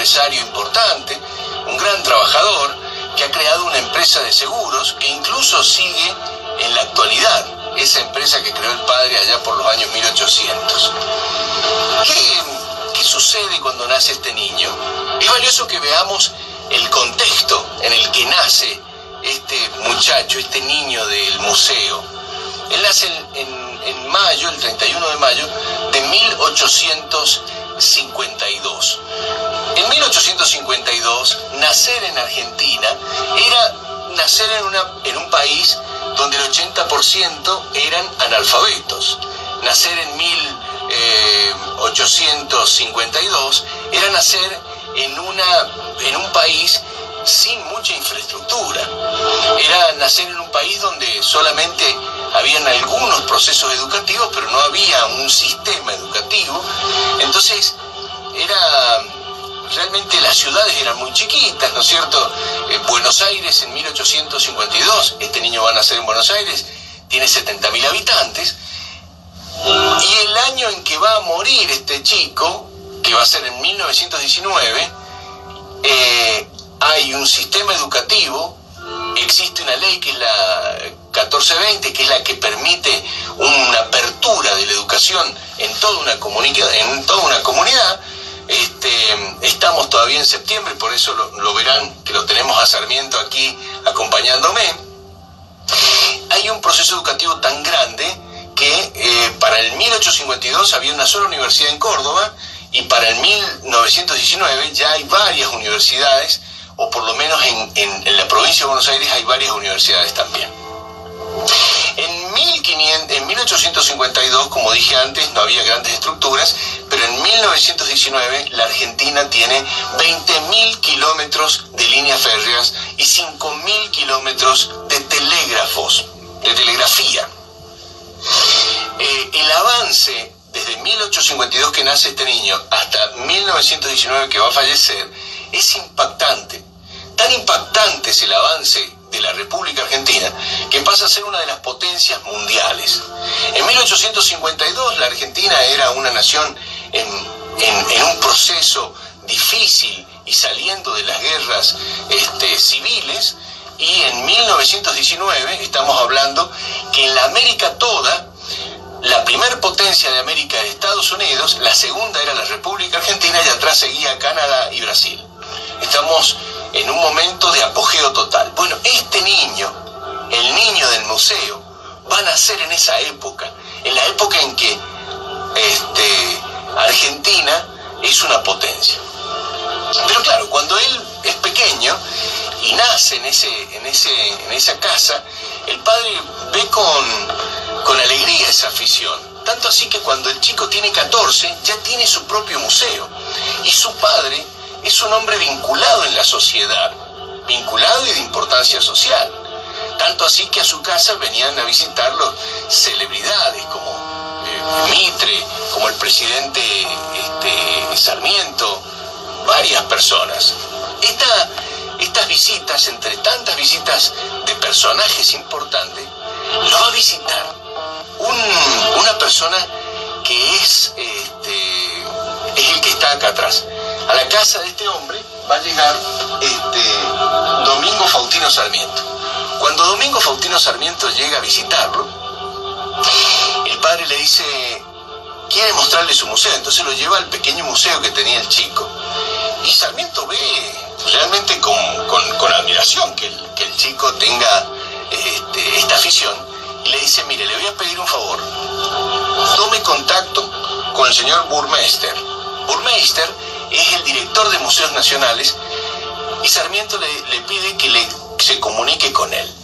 empresario importante, un gran trabajador, que ha creado una empresa de seguros que incluso sigue en la actualidad, esa empresa que creó el padre allá por los años 1800. ¿Qué, qué sucede cuando nace este niño? Es valioso que veamos el contexto en el que nace este muchacho, este niño del museo. Él nace en, mayo, el 31 de mayo de 1852. En 1852, nacer en Argentina era nacer en, una, en un país donde el 80% eran analfabetos. Nacer en 1852 era nacer en, una, en un país sin mucha infraestructura. Era nacer en un país donde solamente habían algunos procesos educativos, pero no había un sistema educativo. Entonces, era realmente las ciudades eran muy chiquitas, ¿no es cierto? Eh, Buenos Aires en 1852, este niño va a nacer en Buenos Aires, tiene 70.000 habitantes, y el año en que va a morir este chico, que va a ser en 1919, eh, hay un sistema educativo, existe una ley que es la 1420, que es la que permite una apertura de la educación en toda una, en toda una comunidad. Este, estamos todavía en septiembre, por eso lo, verán que lo tenemos a Sarmiento aquí acompañándome. Hay un proceso educativo tan grande que eh, para el 1852 había una sola universidad en Córdoba y para el 1919 ya hay varias universidades, o por lo menos en, en, la provincia de Buenos Aires hay varias universidades también. En, 1500, en 1852, como dije antes, no había grandes estructuras, pero en 1919 la Argentina tiene 20.000 kilómetros de líneas férreas y 5.000 kilómetros de telégrafos, de telegrafía. Eh, el avance desde 1852 que nace este niño hasta 1919 que va a fallecer, es impactante. Tan impactante es el avance de la República Argentina que pasa a ser una de las potencias mundiales. En 1852 la Argentina era una nación en, un proceso difícil y saliendo de las guerras este, civiles, y en 1919 estamos hablando que en la América toda la primer potencia de América era Estados Unidos, la segunda era la República Argentina y atrás seguía Canadá y Brasil. Estamos en un momento de apogeo total. Bueno, este niño, el niño del museo, va a nacer en esa época, en la época en que este, Argentina es una potencia. Pero claro, cuando él es pequeño y nace en, ese, en, ese, en esa casa, el padre ve con, con alegría esa afición. Tanto así que cuando el chico tiene 14 ya tiene su propio museo. Y su padre es un hombre vinculado en la sociedad, vinculado y de importancia social. Tanto así que a su casa venían a visitarlo celebridades como eh, Mitre, como el presidente este, Sarmiento, varias personas. Esta, estas visitas, entre tantas visitas de personajes importantes, lo va a visitar una persona que es, este, es el que está acá atrás. A la casa de este hombre va a llegar este, Domingo Faustino Sarmiento. Cuando Domingo Faustino Sarmiento llega a visitarlo, el padre le dice, quiere mostrarle su museo, entonces lo lleva al pequeño museo que tenía el chico. Y Sarmiento ve realmente con, admiración que el, chico tenga este, esta afición y le dice, mire, le voy a pedir un favor, tome contacto con el señor Burmeister. Burmeister es el director de museos nacionales y Sarmiento le, pide que le, se comunique con él.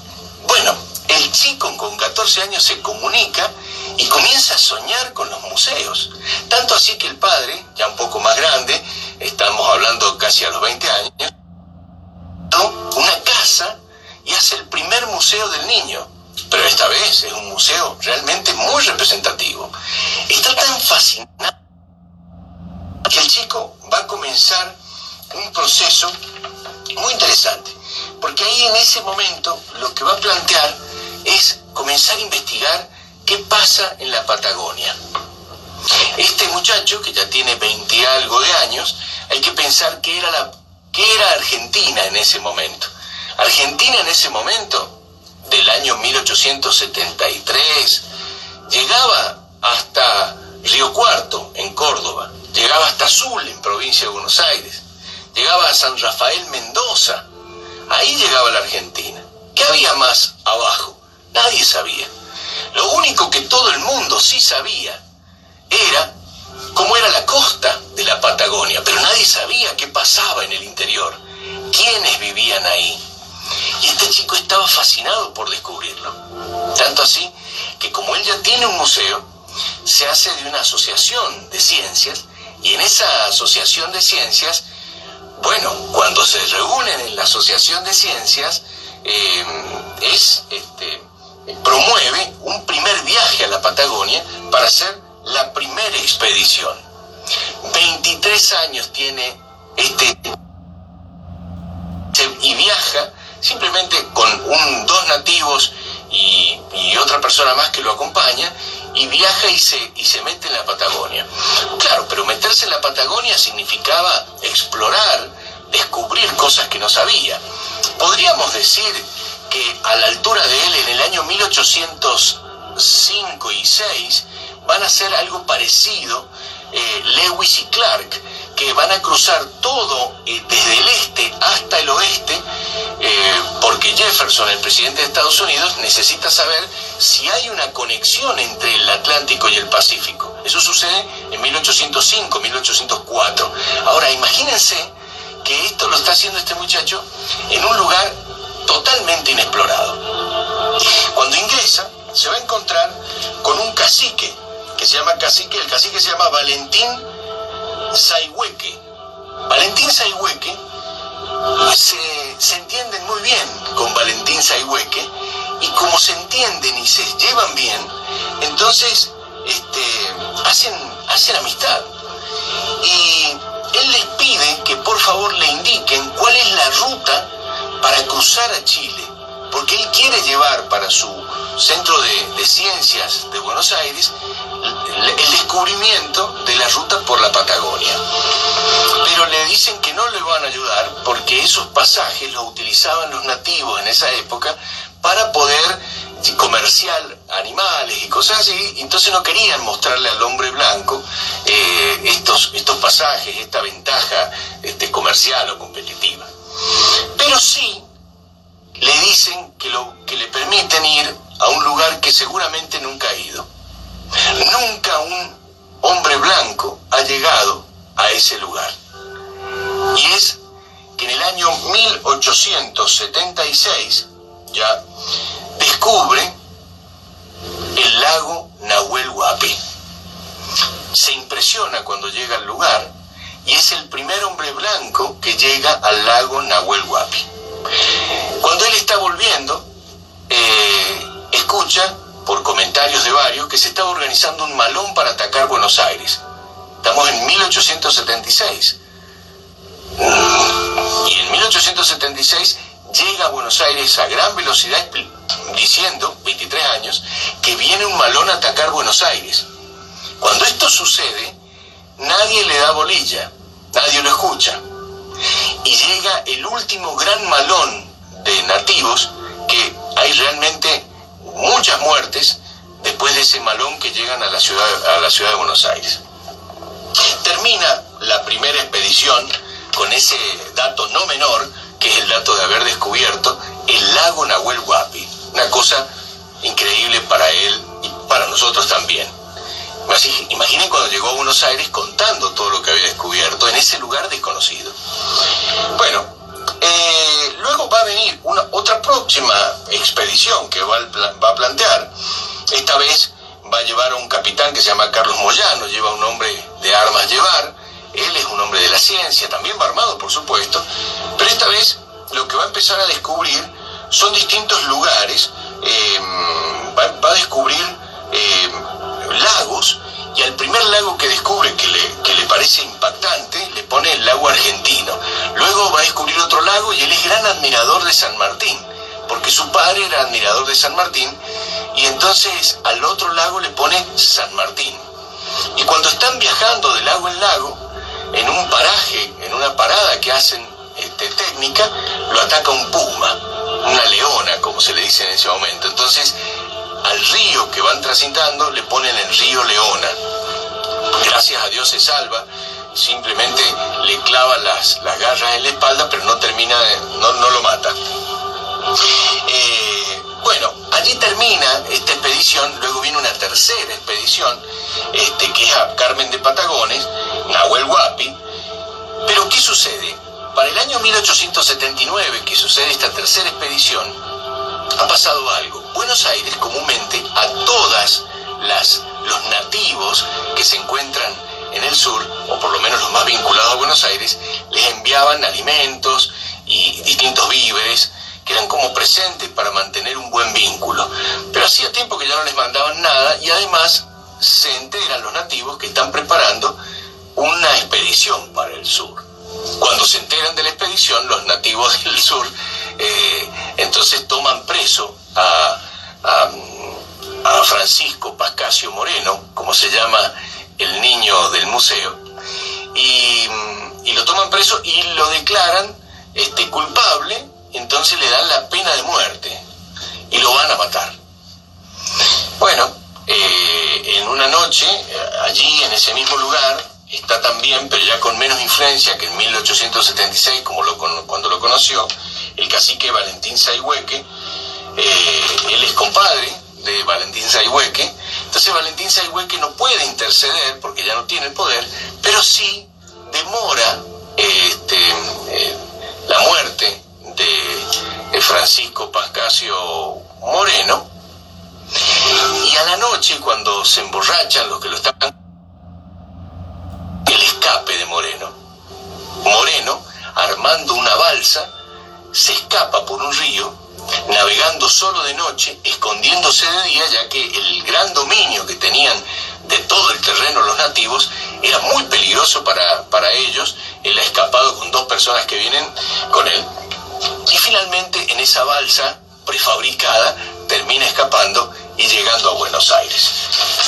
Bueno, el chico con 14 años se comunica y comienza a soñar con los museos. Tanto así que el padre, ya un poco más grande, estamos hablando casi a los 20 años, una casa y hace el primer museo del niño. Pero esta vez es un museo realmente muy representativo. Está tan fascinado va a comenzar un proceso muy interesante. Porque ahí en ese momento lo que va a plantear es comenzar a investigar qué pasa en la Patagonia. Este muchacho, que ya tiene 20 algo de años, hay que pensar que era, la, que era Argentina en ese momento. Argentina en ese momento, del año 1873, llegaba hasta Río Cuarto, en Córdoba, llegaba hasta Azul, en provincia de Buenos Aires, llegaba a San Rafael Mendoza, ahí llegaba la Argentina. ¿Qué había más abajo? Nadie sabía. Lo único que todo el mundo sí sabía era cómo era la costa de la Patagonia, pero nadie sabía qué pasaba en el interior, quiénes vivían ahí. Y este chico estaba fascinado por descubrirlo. Tanto así que como él ya tiene un museo, se hace de una asociación de ciencias y en esa asociación de ciencias, bueno, cuando se reúnen en la asociación de ciencias, eh, es este, promueve un primer viaje a la Patagonia para hacer la primera expedición. 23 años tiene este y viaja simplemente con un, dos nativos y, otra persona más que lo acompaña y viaja y se, y se mete en la Patagonia. Claro, pero meterse en la Patagonia significaba explorar, descubrir cosas que no sabía. Podríamos decir que a la altura de él, en el año 1805 y 6, van a hacer algo parecido eh, Lewis y Clark, que van a cruzar todo eh, desde el este hasta el oeste, eh, porque Jefferson, el presidente de Estados Unidos, necesita saber si hay una conexión entre el Atlántico y el Pacífico. Eso sucede en 1805, 1804. Ahora, imagínense que esto lo está haciendo este muchacho en un lugar totalmente inexplorado. Cuando ingresa, se va a encontrar con un cacique, que se llama cacique, el cacique se llama Valentín Saihueque. Valentín Saihueque se, se entienden muy bien con Valentín Saihueque y como se entienden y se llevan bien, entonces este, hacen, hacen amistad. Y él les pide que por favor le indiquen cuál es la ruta para cruzar a Chile, porque él quiere llevar para su centro de, ciencias de Buenos Aires el, descubrimiento de la ruta por la Patagonia. Pero le dicen que no le van a ayudar porque esos pasajes los utilizaban los nativos en esa época para poder comerciar animales y cosas así, entonces no querían mostrarle al hombre blanco eh, estos, estos pasajes, esta ventaja este, comercial o competitiva. Pero sí le dicen que, lo, que le permiten ir a un lugar que seguramente nunca ha ido. Nunca un hombre blanco ha llegado a ese lugar. Y es que en el año 1876 ya descubre el lago Nahuel Huapi. Se impresiona cuando llega al lugar y es el primer hombre blanco que llega al lago Nahuel Huapi. Cuando él está volviendo, eh, escucha por comentarios de varios que se estaba organizando un malón para atacar Buenos Aires. Estamos en 1876. Y en 1876 llega a Buenos Aires a gran velocidad diciendo, 23 años, que viene un malón a atacar Buenos Aires. Cuando esto sucede, nadie le da bolilla nadie lo escucha. Y llega el último gran malón de nativos, que hay realmente muchas muertes después de ese malón que llegan a la ciudad, a la ciudad de Buenos Aires. Termina la primera expedición con ese dato no menor, que es el dato de haber descubierto el lago Nahuel Huapi, una cosa increíble para él y para nosotros también. Imaginen cuando llegó a Buenos Aires contando todo lo que había descubierto en ese lugar desconocido. Bueno, eh, luego va a venir una, otra próxima expedición que va, va a plantear. Esta vez va a llevar a un capitán que se llama Carlos Moyano, lleva un hombre de armas llevar, él es un hombre de la ciencia, también va armado por supuesto, pero esta vez lo que va a empezar a descubrir son distintos lugares, eh, va, a descubrir eh, lagos y al primer lago que descubre que le, que le parece impactante le pone el lago argentino. Luego va a descubrir otro lago y él es gran admirador de San Martín, porque su padre era admirador de San Martín y entonces al otro lago le pone San Martín. Y cuando están viajando de lago en lago, en un paraje, en una parada que hacen este, técnica, lo ataca un puma, una leona, como se le dice en ese momento. Entonces, al río que van transitando le ponen el río Leona. Gracias a Dios se salva, simplemente le clava las, las garras en la espalda, pero no termina, no, no lo mata. Eh, bueno, allí termina esta expedición, luego viene una tercera expedición, este, que es a Carmen de Patagones, Nahuel Huapi. Pero ¿qué sucede? Para el año 1879, que sucede esta tercera expedición, ha pasado algo. Buenos Aires comúnmente a todas las los nativos que se encuentran en el sur, o por lo menos los más vinculados a Buenos Aires, les enviaban alimentos y distintos víveres que eran como presentes para mantener un buen vínculo. Pero hacía tiempo que ya no les mandaban nada y además se enteran los nativos que están preparando una expedición para el sur. Cuando se enteran de la expedición, los nativos del sur eh, entonces toman preso a, Francisco Pascasio Moreno, como se llama el niño del museo, y, lo toman preso y lo declaran este, culpable, entonces le dan la pena de muerte y lo van a matar. Bueno, eh, en una noche, allí en ese mismo lugar, está también, pero ya con menos influencia que en 1876, como lo, cuando lo conoció, el cacique Valentín Saihueque. Eh, él es compadre de Valentín Saihueque. Entonces Valentín Saihueque no puede interceder porque ya no tiene el poder, pero sí demora este, eh, la muerte de, Francisco Pascasio Moreno. Y a la noche, cuando se emborrachan los que lo están el escape de Moreno. Moreno, armando una balsa, se escapa por un río, navegando solo de noche, escondiéndose de día, ya que el gran dominio que tenían de todo el terreno los nativos era muy peligroso para, para ellos. Él ha escapado con dos personas que vienen con él. Y finalmente en esa balsa prefabricada termina escapando y llegando a Buenos Aires.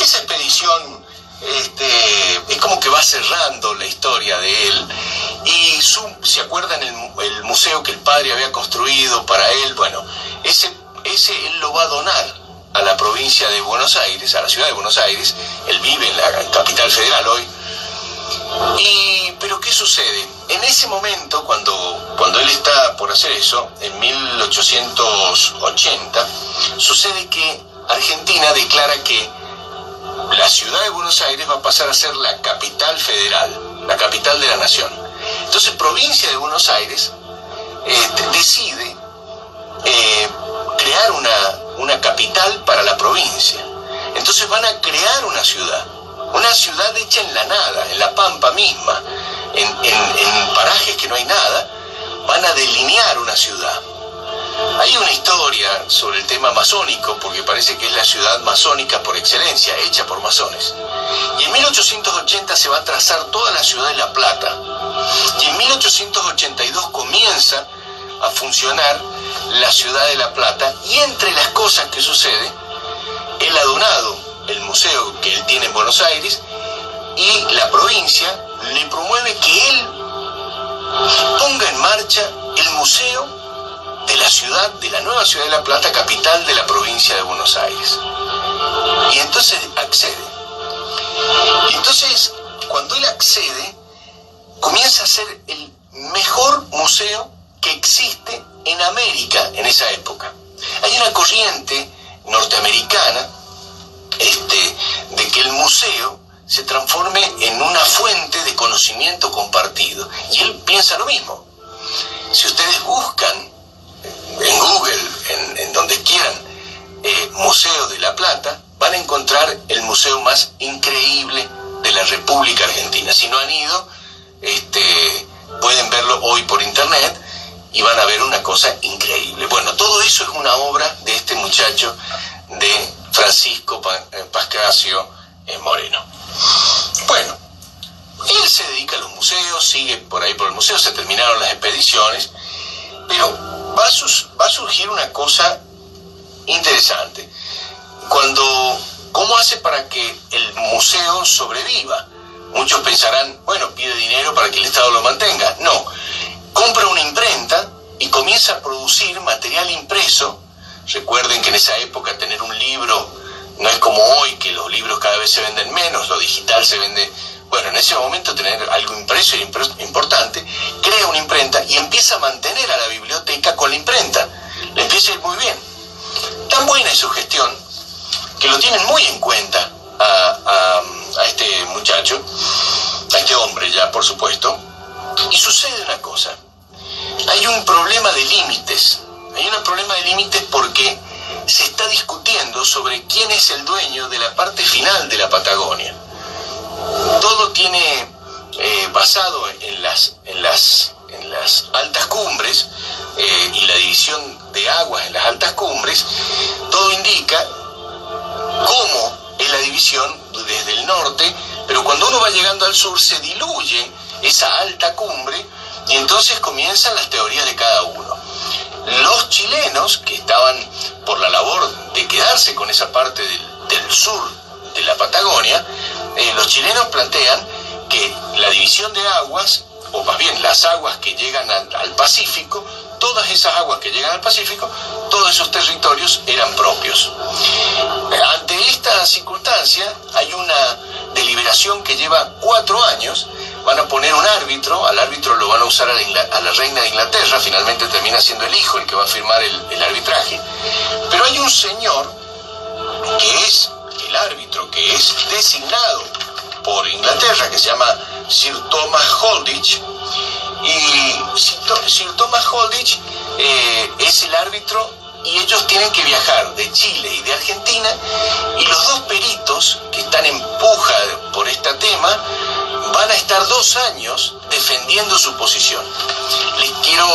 Esa expedición este, es como que va cerrando la historia de él. Y su, ¿se acuerdan el, el, museo que el padre había construido para él? Bueno, ese, ese él lo va a donar a la provincia de Buenos Aires, a la ciudad de Buenos Aires. Él vive en la capital federal hoy. Y, pero ¿qué sucede? En ese momento, cuando, cuando él está por hacer eso, en 1880, sucede que Argentina declara que la ciudad de Buenos Aires va a pasar a ser la capital federal, la capital de la nación. Entonces, provincia de Buenos Aires eh, decide eh, crear una, una capital para la provincia. Entonces van a crear una ciudad, una ciudad hecha en la nada, en la pampa misma, en, en parajes que no hay nada, van a delinear una ciudad. Hay una historia sobre el tema masónico, porque parece que es la ciudad masónica por excelencia, hecha por masones. Y en 1880 se va a trazar toda la ciudad de La Plata. Y en 1882 comienza a funcionar la ciudad de La Plata. Y entre las cosas que sucede, él ha donado el museo que él tiene en Buenos Aires y la provincia le promueve que él ponga en marcha el museo de la ciudad, de la nueva ciudad de La Plata, capital de la provincia de Buenos Aires. Y entonces accede. Y entonces, cuando él accede, comienza a ser el mejor museo que existe en América en esa época. Hay una corriente norteamericana este, de que el museo se transforme en una fuente de conocimiento compartido. Y él piensa lo mismo. Si ustedes buscan en Google, en, donde quieran, eh, Museo de la Plata, van a encontrar el museo más increíble de la República Argentina. Si no han ido, este, pueden verlo hoy por internet y van a ver una cosa increíble. Bueno, todo eso es una obra de este muchacho de Francisco eh, Pascasio eh, Moreno. Bueno, él se dedica a los museos, sigue por ahí por el museo, se terminaron las expediciones, pero va a, surgir una cosa interesante. Cuando, ¿cómo hace para que el museo sobreviva? Muchos pensarán, bueno, pide dinero para que el Estado lo mantenga. No, compra una imprenta y comienza a producir material impreso. Recuerden que en esa época tener un libro no es como hoy, que los libros cada vez se venden menos, lo digital se vende... Bueno, en ese momento tener algo impreso era importante, crea una imprenta y empieza a mantener a la biblioteca con la imprenta. Le empieza a ir muy bien. Tan buena es su gestión que lo tienen muy en cuenta a, a este muchacho, a este hombre ya, por supuesto. Y sucede una cosa hay un problema de límites. Hay un problema de límites porque se está discutiendo sobre quién es el dueño de la parte final de la Patagonia. Todo tiene eh, basado en las, en, las, en las altas cumbres eh, y la división de aguas en las altas cumbres, todo indica cómo es la división desde el norte, pero cuando uno va llegando al sur se diluye esa alta cumbre y entonces comienzan las teorías de cada uno. Los chilenos, que estaban por la labor de quedarse con esa parte del, sur de la Patagonia, eh, los chilenos plantean que la división de aguas, o más bien las aguas que llegan al, Pacífico, todas esas aguas que llegan al Pacífico, todos esos territorios eran propios. Ante esta circunstancia hay una deliberación que lleva cuatro años van a poner un árbitro, al árbitro lo van a usar a la, reina de Inglaterra, finalmente termina siendo el hijo el que va a firmar el, arbitraje, pero hay un señor que es el árbitro, que es designado por Inglaterra, que se llama Sir Thomas Holditch, y Sir, Thomas Holditch eh, es el árbitro y ellos tienen que viajar de Chile y de Argentina y los dos peritos que están en puja por este tema van a estar dos años defendiendo su posición. Les quiero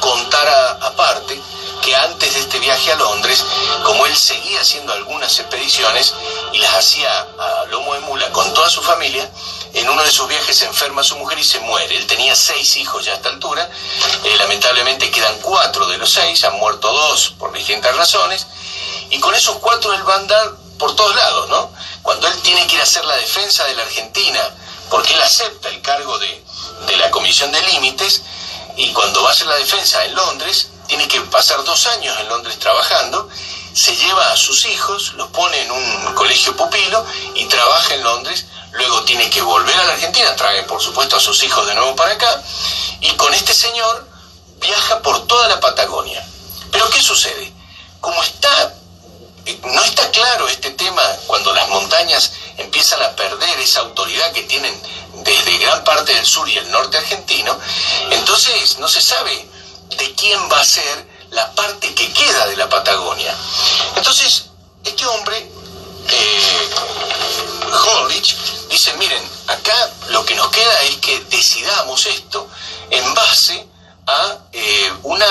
contar aparte que antes de este viaje a Londres, como él seguía haciendo algunas expediciones y las hacía a lomo de mula con toda su familia, en uno de sus viajes se enferma su mujer y se muere. Él tenía seis hijos ya a esta altura, eh, lamentablemente quedan cuatro de los seis, han muerto dos por distintas razones, y con esos cuatro él va a andar por todos lados, ¿no? Cuando él tiene que ir a hacer la defensa de la Argentina, porque él acepta el cargo de, la Comisión de Límites y cuando va a hacer la defensa en Londres, tiene que pasar dos años en Londres trabajando, se lleva a sus hijos, los pone en un colegio pupilo y trabaja en Londres, luego tiene que volver a la Argentina, trae por supuesto a sus hijos de nuevo para acá, y con este señor viaja por toda la Patagonia. Pero ¿qué sucede? Como está, no está claro este tema cuando las montañas empiezan a perder esa autoridad que tienen desde gran parte del sur y el norte argentino, entonces no se sabe de quién va a ser la parte que queda de la Patagonia. Entonces, este hombre, eh, dice, miren, acá lo que nos queda es que decidamos esto en base a eh, una,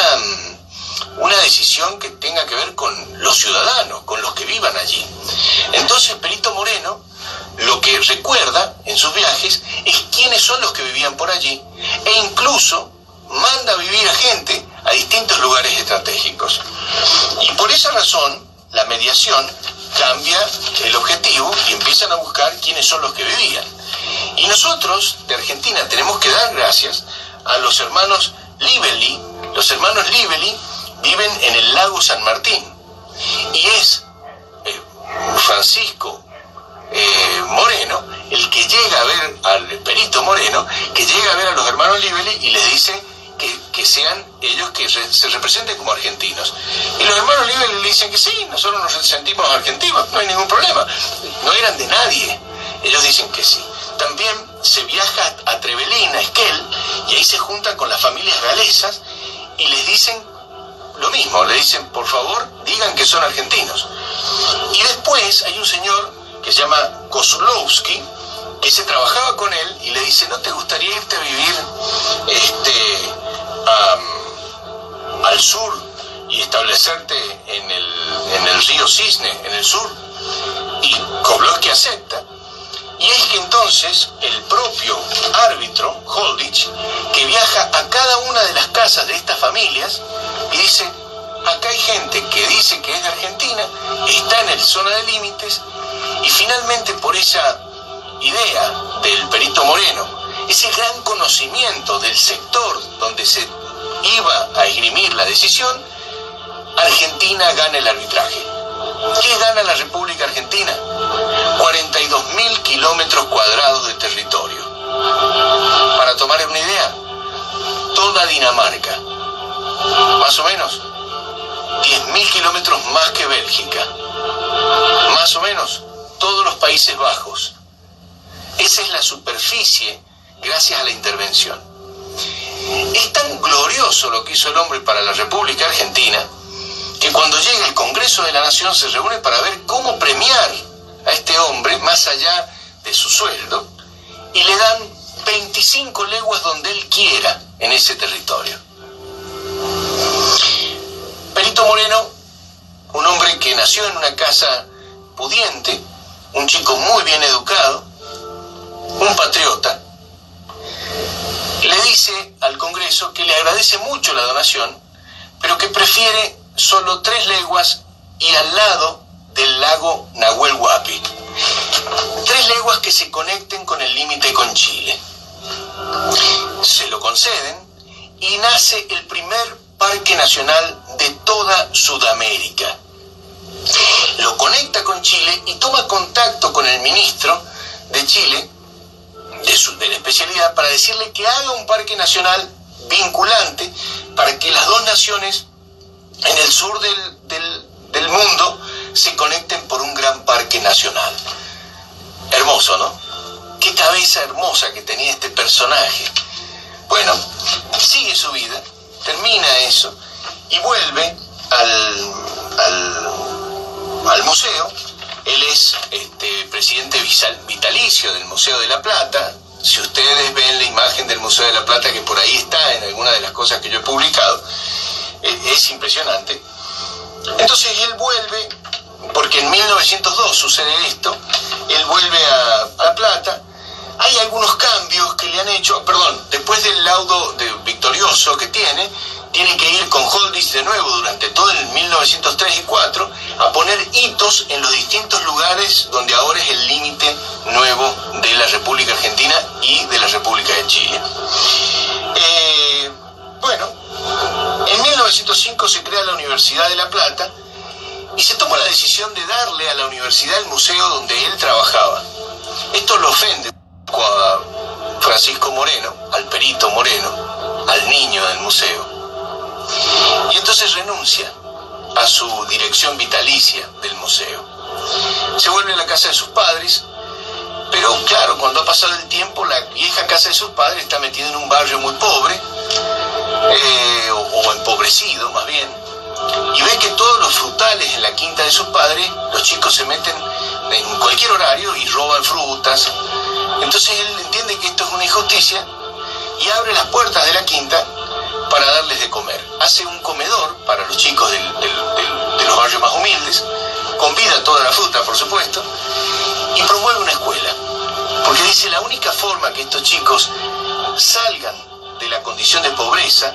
una decisión que tenga que ver con los ciudadanos, con los que vivan allí. Entonces, Perito Moreno lo que recuerda en sus viajes es quiénes son los que vivían por allí e incluso manda a vivir a gente a estratégicos. Y por esa razón, la mediación cambia el objetivo y empiezan a buscar quiénes son los que vivían. Y nosotros, de Argentina, tenemos que dar gracias a los hermanos Libeli. Los hermanos Libeli viven en el lago San Martín. Y es eh, Francisco eh, Moreno, el que llega a ver al perito Moreno, que llega a ver a los hermanos Libeli y les dice que, sean ellos que se representen como argentinos. Y los hermanos Libeli le dicen que sí, nosotros nos sentimos argentinos, no hay ningún problema. No eran de nadie. Ellos dicen que sí. También se viaja a Trevelin, a Esquel, y ahí se juntan con las familias galesas y les dicen lo mismo, le dicen, por favor, digan que son argentinos. Y después hay un señor que se llama Kozlowski, que se trabajaba con él y le dice, ¿no te gustaría irte a vivir este, al sur y establecerte en el, en el río Cisne, en el sur? Y Kozlowski acepta. Y es que entonces el propio árbitro, Holdich, que viaja a cada una de las casas de estas familias y dice, acá hay gente que dice que es de Argentina, está en el zona de límites y finalmente por esa idea del perito Moreno, ese gran conocimiento del sector donde se iba a esgrimir la decisión, Argentina gana el arbitraje. ¿Qué gana la República Argentina? 42 mil kilómetros cuadrados de territorio. Para tomar una idea, toda Dinamarca, más o menos 10 mil kilómetros más que Bélgica, más o menos todos los Países Bajos. Esa es la superficie gracias a la intervención. Es tan glorioso lo que hizo el hombre para la República Argentina que cuando llega el Congreso de la Nación se reúne para ver cómo premiar a este hombre más allá de su sueldo y le dan 25 leguas donde él quiera en ese territorio. Perito Moreno, un hombre que nació en una casa pudiente, un chico muy bien educado, un patriota, le dice al Congreso que le agradece mucho la donación, pero que prefiere solo tres leguas y al lado del lago Nahuel Huapi. Tres leguas que se conecten con el límite con Chile. Se lo conceden y nace el primer parque nacional de toda Sudamérica. Lo conecta con Chile y toma contacto con el ministro de Chile, de, su, de la especialidad, para decirle que haga un parque nacional vinculante para que las dos naciones en el sur del, mundo se conecten por un gran parque nacional. Hermoso, ¿no? Qué cabeza hermosa que tenía este personaje. Bueno, sigue su vida, termina eso y vuelve al, al, museo. Él es este, presidente vitalicio del Museo de la Plata. Si ustedes ven la imagen del Museo de la Plata, que por ahí está en alguna de las cosas que yo he publicado, es impresionante. Entonces él vuelve, porque en 1902 sucede esto, él vuelve a, La Plata, hay algunos cambios que le han hecho, perdón, después del laudo de victorioso que tiene, tiene que ir con Holdis de nuevo durante todo el 1903 y 4 a poner hitos en los distintos lugares donde ahora es el límite nuevo de la República Argentina y de la República de Chile. Eh, bueno, en 1905 se crea la Universidad de La Plata y se toma la decisión de darle a la universidad el museo donde él trabajaba. Esto lo ofende a Francisco Moreno, al perito Moreno, al niño del museo. Y entonces renuncia a su dirección vitalicia del museo. Se vuelve a la casa de sus padres, pero claro, cuando ha pasado el tiempo, la vieja casa de sus padres está metida en un barrio muy pobre, eh, o, empobrecido más bien, y ve que todos los frutales en la quinta de sus padres, los chicos se meten en cualquier horario y roban frutas. Entonces él entiende que esto es una injusticia y abre las puertas de la quinta para darles de comer. Hace un comedor para los chicos de los barrios más humildes, convida toda la fruta, por supuesto, y promueve una escuela. Porque dice, la única forma que estos chicos salgan de la condición de pobreza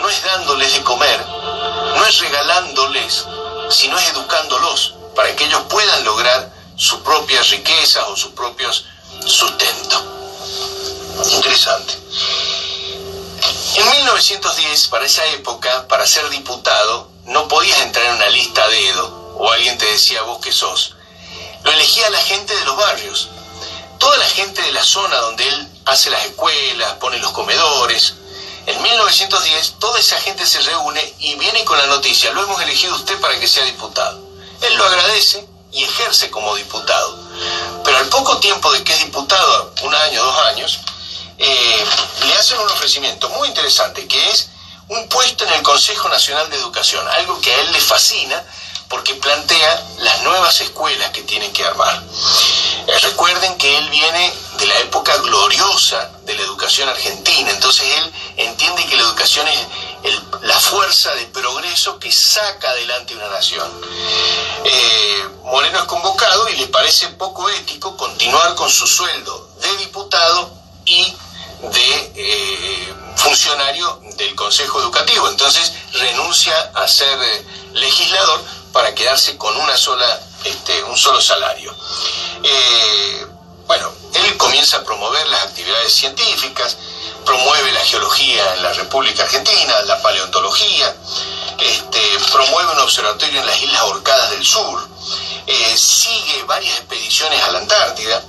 no es dándoles de comer, no es regalándoles, sino es educándolos para que ellos puedan lograr sus propias riquezas o sus propios sustentos. Interesante. En 1910, para esa época, para ser diputado, no podías entrar en una lista de dedo o alguien te decía vos que sos. Lo elegía la gente de los barrios, toda la gente de la zona donde él hace las escuelas, pone los comedores. En 1910 toda esa gente se reúne y viene con la noticia, lo hemos elegido usted para que sea diputado. Él lo agradece y ejerce como diputado. Pero al poco tiempo de que es diputado, un año, dos años, eh, le hacen un ofrecimiento muy interesante, que es un puesto en el Consejo Nacional de Educación, algo que a él le fascina porque plantea las nuevas escuelas que tienen que armar. Eh, recuerden que él viene de la época gloriosa de la educación argentina, entonces él entiende que la educación es la fuerza de progreso que saca adelante una nación. Eh, Moreno es convocado y le parece poco ético continuar con su sueldo de diputado y de eh, funcionario del Consejo Educativo. Entonces renuncia a ser legislador para quedarse con una sola, este, un solo salario. Eh, bueno, él comienza a promover las actividades científicas, promueve la geología en la República Argentina, la paleontología, este, promueve un observatorio en las Islas Orcadas del Sur, eh, sigue varias expediciones a la Antártida,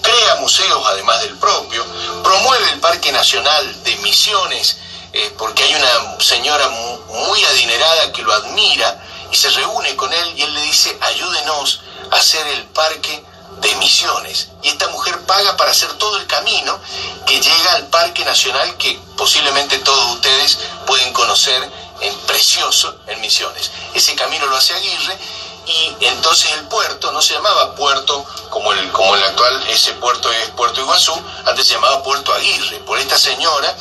crea museos además del propio, promueve el Parque Nacional de Misiones, eh, porque hay una señora muy adinerada que lo admira, y se reúne con él y él le dice, ayúdenos a hacer el parque de misiones. Y esta mujer paga para hacer todo el camino que llega al Parque Nacional que posiblemente todos ustedes pueden conocer en Precioso, en Misiones. Ese camino lo hace Aguirre y entonces el puerto no se llamaba puerto como el, como el actual, ese puerto es Puerto Iguazú, antes se llamaba Puerto Aguirre, por esta señora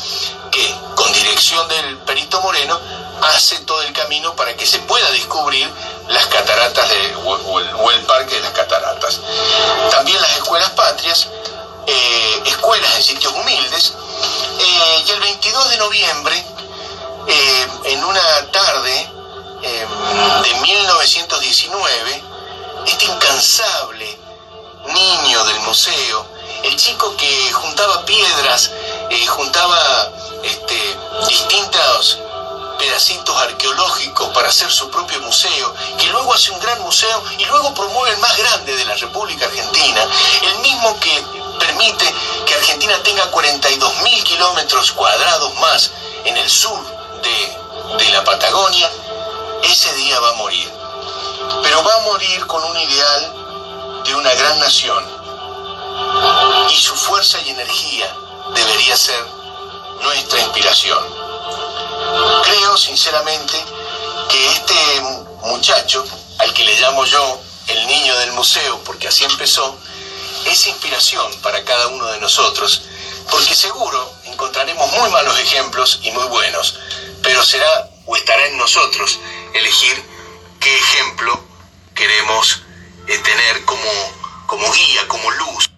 que con dirección del Perito Moreno hace todo el camino para que se pueda descubrir las cataratas de, o, el, parque de las cataratas. También las escuelas patrias, eh, escuelas en sitios humildes, eh, y el 22 de noviembre, eh, en una tarde de 1919, este incansable niño del museo, el chico que juntaba piedras, juntaba este, distintos pedacitos arqueológicos para hacer su propio museo, que luego hace un gran museo y luego promueve el más grande de la República Argentina, el mismo que permite que Argentina tenga 42 mil kilómetros cuadrados más en el sur de, de la Patagonia, ese día va a morir. Pero va a morir con un ideal de una gran nación. Y su fuerza y energía debería ser nuestra inspiración. Creo sinceramente que este muchacho, al que le llamo yo el niño del museo, porque así empezó, es inspiración para cada uno de nosotros, porque seguro encontraremos muy malos ejemplos y muy buenos, pero será o estará en nosotros elegir qué ejemplo queremos eh, tener como, como guía, como luz.